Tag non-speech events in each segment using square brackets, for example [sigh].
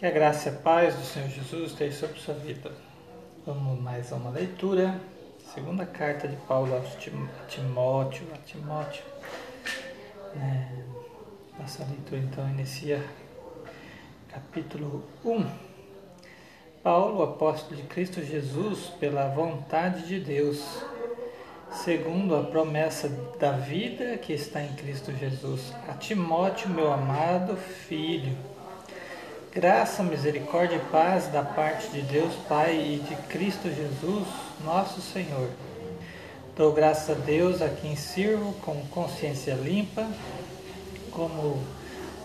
Que a graça e a paz do Senhor Jesus esteja sobre sua vida. Vamos mais a uma leitura. Segunda carta de Paulo a Timóteo. A Timóteo. É, nossa leitura então inicia capítulo 1. Paulo, apóstolo de Cristo Jesus, pela vontade de Deus, segundo a promessa da vida que está em Cristo Jesus, a Timóteo, meu amado filho Graça, misericórdia e paz da parte de Deus Pai e de Cristo Jesus, nosso Senhor. Dou graças a Deus a quem sirvo com consciência limpa, como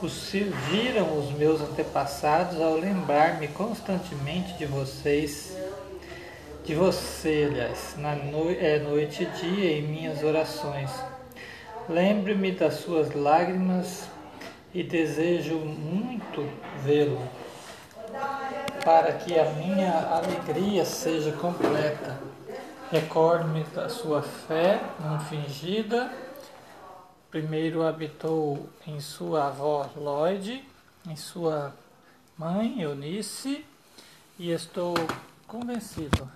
os serviram os meus antepassados ao lembrar-me constantemente de vocês, de você, aliás, na é, noite e dia em minhas orações. Lembre-me das suas lágrimas e desejo muito vê-lo, para que a minha alegria seja completa. Recordo-me da sua fé não fingida. Primeiro habitou em sua avó Lloyd, em sua mãe Eunice, e estou convencido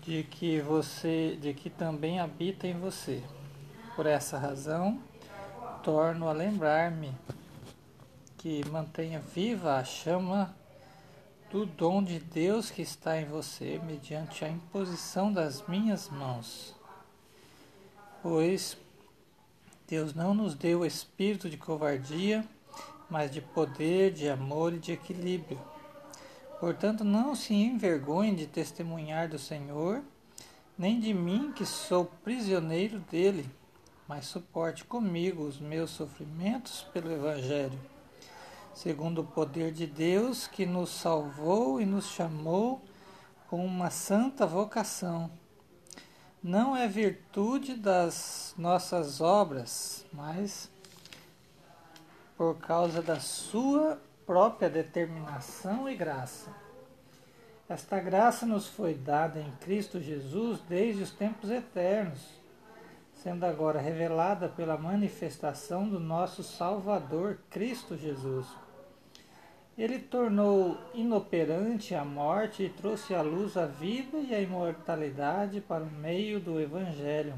de que você, de que também habita em você. Por essa razão, torno a lembrar-me que mantenha viva a chama do dom de Deus que está em você mediante a imposição das minhas mãos. Pois Deus não nos deu o espírito de covardia, mas de poder, de amor e de equilíbrio. Portanto, não se envergonhe de testemunhar do Senhor, nem de mim que sou prisioneiro dele mas suporte comigo os meus sofrimentos pelo Evangelho, segundo o poder de Deus que nos salvou e nos chamou com uma santa vocação. Não é virtude das nossas obras, mas por causa da sua própria determinação e graça. Esta graça nos foi dada em Cristo Jesus desde os tempos eternos sendo agora revelada pela manifestação do nosso Salvador Cristo Jesus. Ele tornou inoperante a morte e trouxe à luz a vida e a imortalidade para o meio do Evangelho.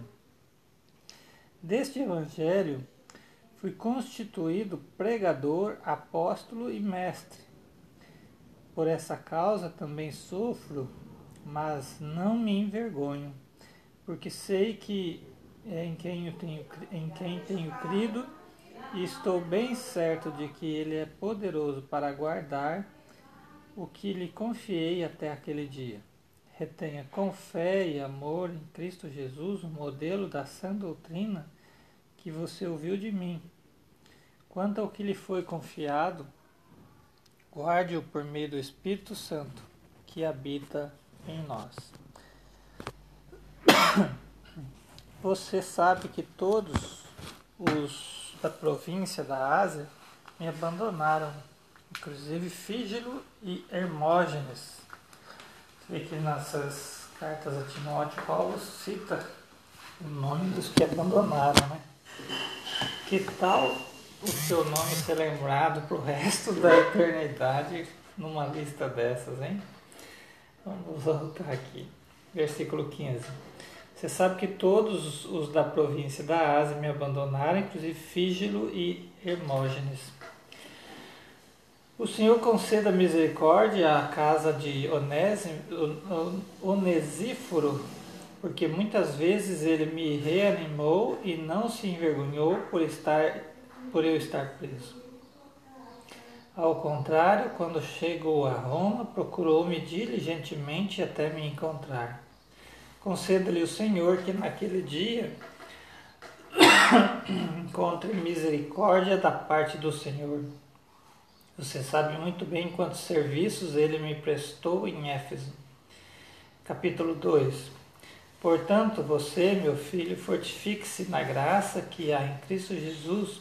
Deste Evangelho fui constituído pregador, apóstolo e mestre. Por essa causa também sofro, mas não me envergonho, porque sei que em quem, eu tenho, em quem tenho crido e estou bem certo de que Ele é poderoso para guardar o que lhe confiei até aquele dia. Retenha com fé e amor em Cristo Jesus o modelo da sã doutrina que você ouviu de mim. Quanto ao que lhe foi confiado, guarde-o por meio do Espírito Santo que habita em nós. [coughs] Você sabe que todos os da província da Ásia me abandonaram, inclusive Fígilo e Hermógenes. Você vê que nessas cartas a Timóteo, Paulo cita o nome dos que abandonaram, né? Que tal o seu nome ser lembrado para o resto da eternidade numa lista dessas, hein? Vamos voltar aqui. Versículo 15. Você sabe que todos os da província da Ásia me abandonaram, inclusive Fígilo e Hermógenes. O Senhor conceda misericórdia à casa de Onesíforo, porque muitas vezes ele me reanimou e não se envergonhou por, estar, por eu estar preso. Ao contrário, quando chegou a Roma, procurou-me diligentemente até me encontrar. Conceda-lhe o Senhor que naquele dia [coughs] encontre misericórdia da parte do Senhor. Você sabe muito bem quantos serviços ele me prestou em Éfeso. Capítulo 2 Portanto, você, meu filho, fortifique-se na graça que há em Cristo Jesus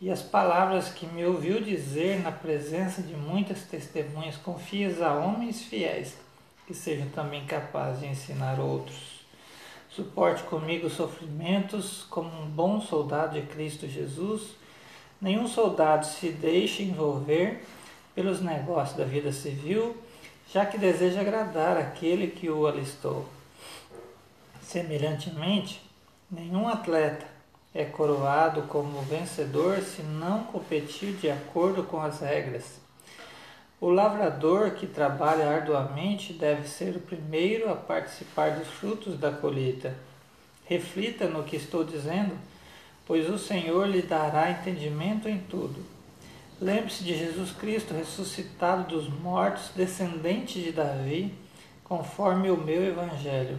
e as palavras que me ouviu dizer na presença de muitas testemunhas, confias a homens fiéis que sejam também capazes de ensinar outros. Suporte comigo os sofrimentos como um bom soldado de Cristo Jesus. Nenhum soldado se deixe envolver pelos negócios da vida civil, já que deseja agradar aquele que o alistou. Semelhantemente, nenhum atleta é coroado como vencedor se não competir de acordo com as regras. O lavrador que trabalha arduamente deve ser o primeiro a participar dos frutos da colheita. Reflita no que estou dizendo, pois o Senhor lhe dará entendimento em tudo. Lembre-se de Jesus Cristo ressuscitado dos mortos, descendente de Davi, conforme o meu evangelho,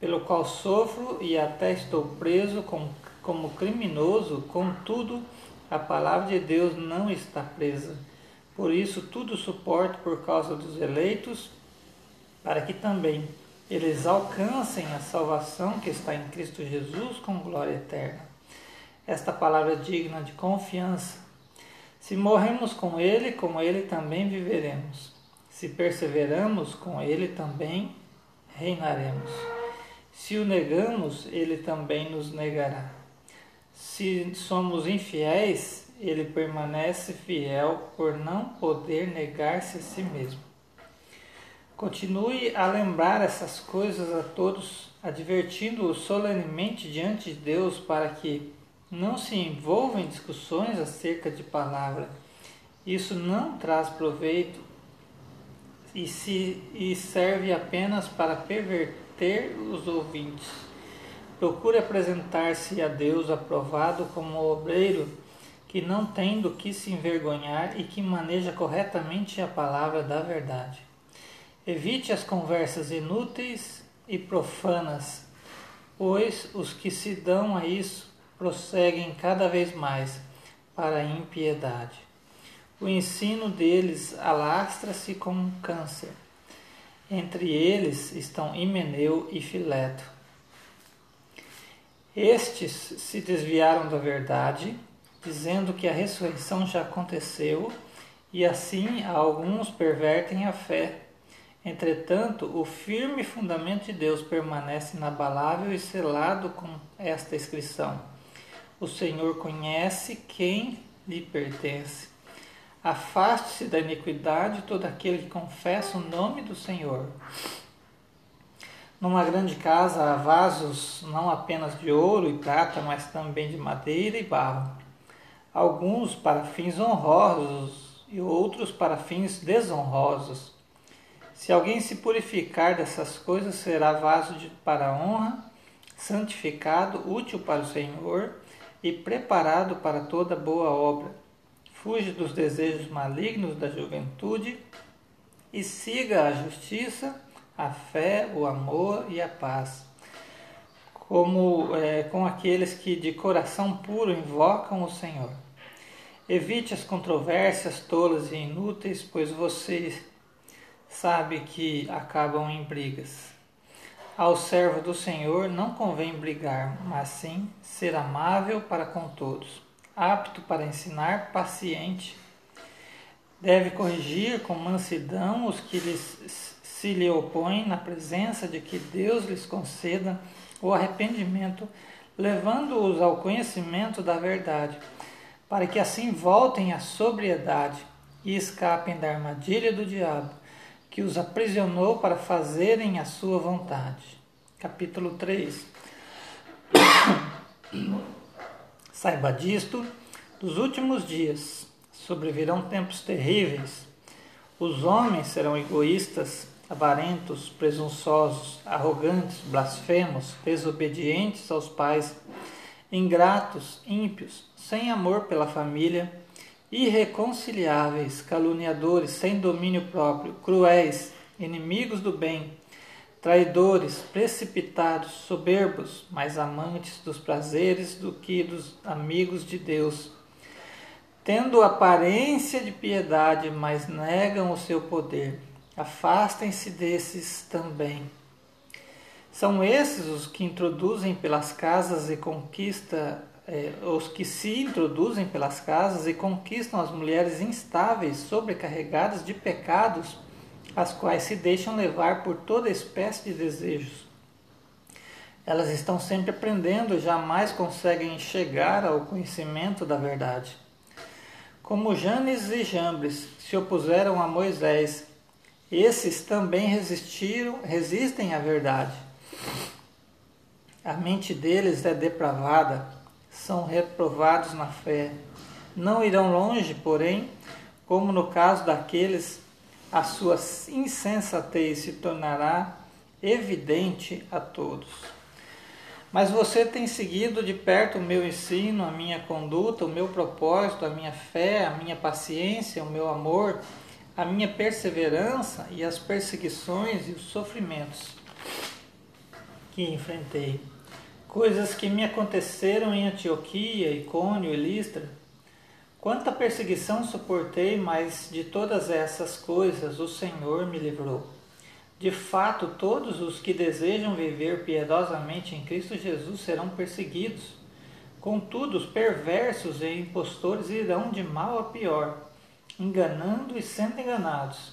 pelo qual sofro e até estou preso como, criminoso, contudo, a palavra de Deus não está presa. Por isso, tudo suporto por causa dos eleitos, para que também eles alcancem a salvação que está em Cristo Jesus com glória eterna. Esta palavra é digna de confiança se morremos com Ele, com Ele também viveremos. Se perseveramos, com Ele também reinaremos. Se o negamos, Ele também nos negará. Se somos infiéis, Ele permanece fiel por não poder negar-se a si mesmo. Continue a lembrar essas coisas a todos, advertindo-os solenemente diante de Deus para que não se envolva em discussões acerca de palavra. Isso não traz proveito e, se, e serve apenas para perverter os ouvintes. Procure apresentar-se a Deus aprovado como obreiro que não tem do que se envergonhar e que maneja corretamente a palavra da verdade. Evite as conversas inúteis e profanas, pois os que se dão a isso prosseguem cada vez mais para a impiedade. O ensino deles alastra-se como um câncer. Entre eles estão Himeneu e Fileto. Estes se desviaram da verdade, dizendo que a ressurreição já aconteceu, e assim alguns pervertem a fé. Entretanto, o firme fundamento de Deus permanece inabalável e selado com esta inscrição o Senhor conhece quem lhe pertence. Afaste-se da iniquidade todo aquele que confessa o nome do Senhor. Numa grande casa há vasos não apenas de ouro e prata, mas também de madeira e barro. Alguns para fins honrosos e outros para fins desonrosos. Se alguém se purificar dessas coisas, será vaso de, para honra, santificado, útil para o Senhor e preparado para toda boa obra. Fuge dos desejos malignos da juventude e siga a justiça, a fé, o amor e a paz, como é, com aqueles que de coração puro invocam o Senhor. Evite as controvérsias tolas e inúteis, pois você sabe que acabam em brigas. Ao servo do Senhor não convém brigar, mas sim ser amável para com todos, apto para ensinar, paciente. Deve corrigir com mansidão os que lhes, se lhe opõem, na presença de que Deus lhes conceda o arrependimento, levando-os ao conhecimento da verdade, para que assim voltem à sobriedade e escapem da armadilha do diabo que os aprisionou para fazerem a sua vontade. Capítulo 3 [coughs] Saiba disto, dos últimos dias sobrevirão tempos terríveis. Os homens serão egoístas, avarentos, presunçosos, arrogantes, blasfemos, desobedientes aos pais, ingratos, ímpios, sem amor pela família irreconciliáveis, caluniadores, sem domínio próprio, cruéis, inimigos do bem, traidores, precipitados, soberbos, mais amantes dos prazeres do que dos amigos de Deus, tendo aparência de piedade, mas negam o seu poder. Afastem-se desses também. São esses os que introduzem pelas casas e conquista é, os que se introduzem pelas casas e conquistam as mulheres instáveis, sobrecarregadas de pecados, as quais se deixam levar por toda espécie de desejos. Elas estão sempre aprendendo e jamais conseguem chegar ao conhecimento da verdade. Como Janes e Jambres se opuseram a Moisés, esses também resistiram, resistem à verdade. A mente deles é depravada, são reprovados na fé. Não irão longe, porém, como no caso daqueles, a sua insensatez se tornará evidente a todos. Mas você tem seguido de perto o meu ensino, a minha conduta, o meu propósito, a minha fé, a minha paciência, o meu amor, a minha perseverança e as perseguições e os sofrimentos que enfrentei. Coisas que me aconteceram em Antioquia, Icônio e Listra. Quanta perseguição suportei, mas de todas essas coisas o Senhor me livrou. De fato, todos os que desejam viver piedosamente em Cristo Jesus serão perseguidos. Contudo, os perversos e impostores irão de mal a pior, enganando e sendo enganados.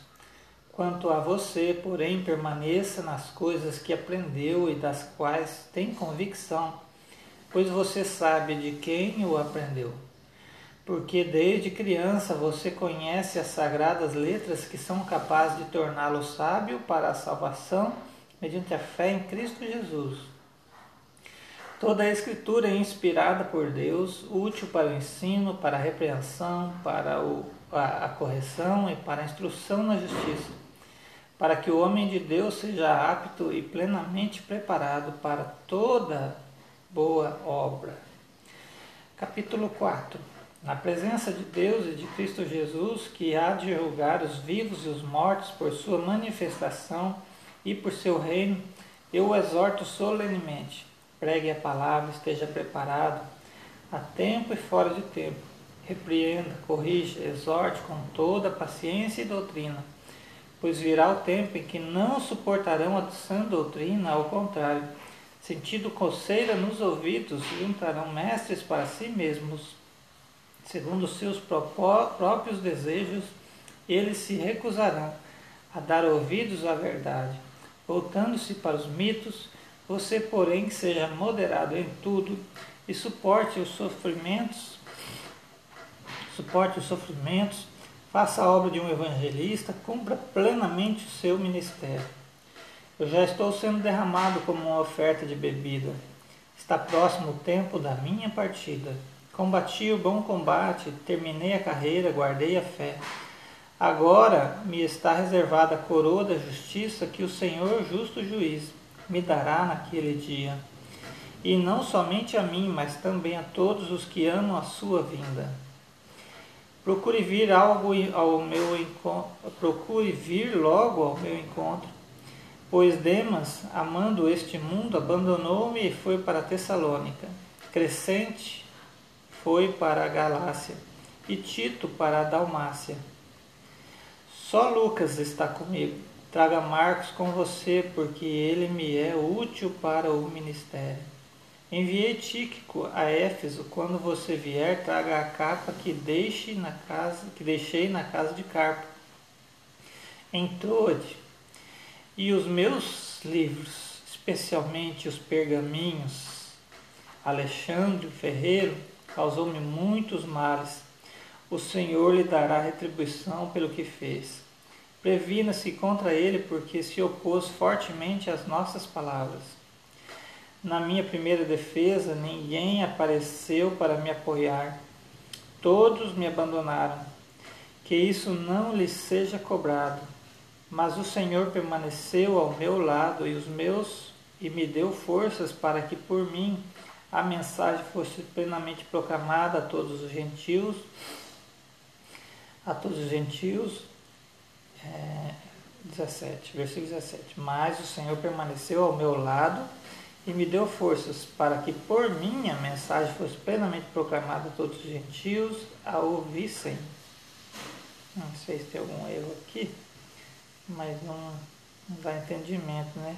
Quanto a você, porém, permaneça nas coisas que aprendeu e das quais tem convicção, pois você sabe de quem o aprendeu porque desde criança você conhece as sagradas letras que são capazes de torná-lo sábio para a salvação mediante a fé em Cristo Jesus. Toda a Escritura é inspirada por Deus, útil para o ensino, para a repreensão, para a correção e para a instrução na justiça, para que o homem de Deus seja apto e plenamente preparado para toda boa obra. Capítulo 4 na presença de Deus e de Cristo Jesus, que há de julgar os vivos e os mortos por sua manifestação e por seu reino, eu o exorto solenemente. Pregue a palavra, esteja preparado, a tempo e fora de tempo. Repreenda, corrija, exorte com toda paciência e doutrina, pois virá o tempo em que não suportarão a sã doutrina, ao contrário, sentindo coceira nos ouvidos, juntarão mestres para si mesmos segundo os seus próprios desejos, eles se recusarão a dar ouvidos à verdade, voltando-se para os mitos. Você, porém, seja moderado em tudo e suporte os sofrimentos, suporte os sofrimentos, faça a obra de um evangelista, cumpra plenamente o seu ministério. Eu já estou sendo derramado como uma oferta de bebida. Está próximo o tempo da minha partida. Combati o bom combate, terminei a carreira, guardei a fé. Agora me está reservada a coroa da justiça que o Senhor, justo juiz, me dará naquele dia. E não somente a mim, mas também a todos os que amam a sua vinda. Procure vir algo ao meu encontro, procure vir logo ao meu encontro, pois Demas, amando este mundo, abandonou-me e foi para Tessalônica. Crescente foi para a Galácia e Tito para a Dalmácia. Só Lucas está comigo. Traga Marcos com você, porque ele me é útil para o ministério. Enviei Tíquico a Éfeso. Quando você vier, traga a capa que deixe na casa, que deixei na casa de Carpo. Em Troade. E os meus livros, especialmente os pergaminhos, Alexandre Ferreiro, causou-me muitos males. O Senhor lhe dará retribuição pelo que fez. Previna-se contra ele, porque se opôs fortemente às nossas palavras. Na minha primeira defesa, ninguém apareceu para me apoiar. Todos me abandonaram. Que isso não lhe seja cobrado. Mas o Senhor permaneceu ao meu lado e os meus e me deu forças para que por mim a mensagem fosse plenamente proclamada a todos os gentios, a todos os gentios, é, 17, versículo 17. Mas o Senhor permaneceu ao meu lado e me deu forças para que por mim a mensagem fosse plenamente proclamada a todos os gentios a ouvissem. Não sei se tem algum erro aqui, mas não, não dá entendimento, né?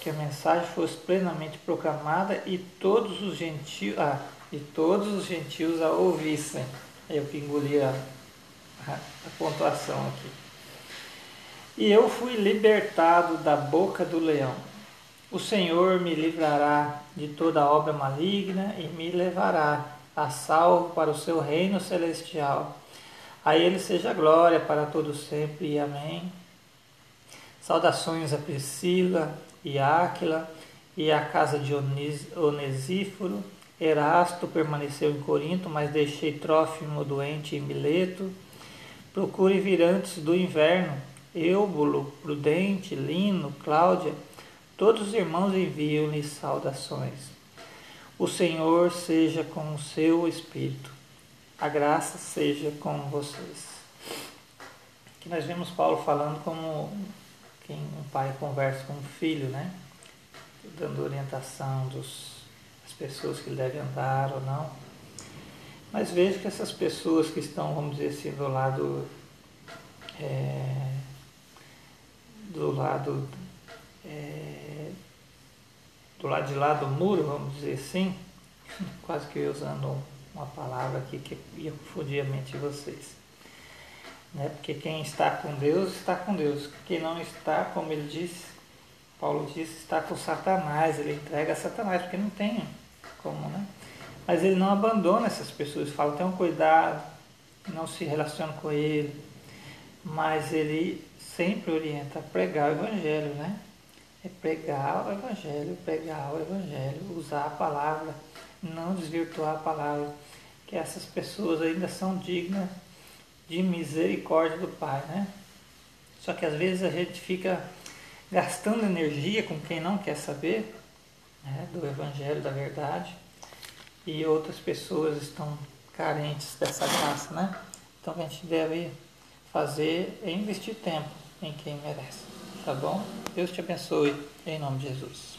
que a mensagem fosse plenamente proclamada e todos os gentios, ah, e todos os gentios a ouvissem. Eu que engoli a, a, a pontuação aqui. E eu fui libertado da boca do leão. O Senhor me livrará de toda obra maligna e me levará a salvo para o seu reino celestial. A ele seja glória para todos sempre. Amém. Saudações a Priscila e Áquila e a casa de Onesíforo. Erasto permaneceu em Corinto, mas deixei Trófimo doente em Mileto. Procure vir antes do inverno. Eubulo, Prudente, Lino, Cláudia, todos os irmãos enviam-lhe saudações. O Senhor seja com o seu espírito. A graça seja com vocês. Aqui nós vemos Paulo falando como quem um pai conversa com um filho, né? Dando orientação dos as pessoas que ele deve andar ou não. Mas vejo que essas pessoas que estão, vamos dizer assim, do lado é, do lado é, do lado de lá do muro, vamos dizer assim, quase que usando uma palavra aqui que ia confundir a mente de vocês. Né? Porque quem está com Deus, está com Deus. Quem não está, como ele disse, Paulo disse, está com Satanás, ele entrega a Satanás, porque não tem como, né? Mas ele não abandona essas pessoas, fala, tenham cuidado, não se relacione com ele, mas ele sempre orienta a pregar o Evangelho, né? É pregar o Evangelho, pregar o Evangelho, usar a palavra, não desvirtuar a palavra, que essas pessoas ainda são dignas de misericórdia do Pai, né? Só que às vezes a gente fica gastando energia com quem não quer saber né, do Evangelho, da verdade, e outras pessoas estão carentes dessa graça, né? Então a gente deve fazer é investir tempo em quem merece. Tá bom? Deus te abençoe em nome de Jesus.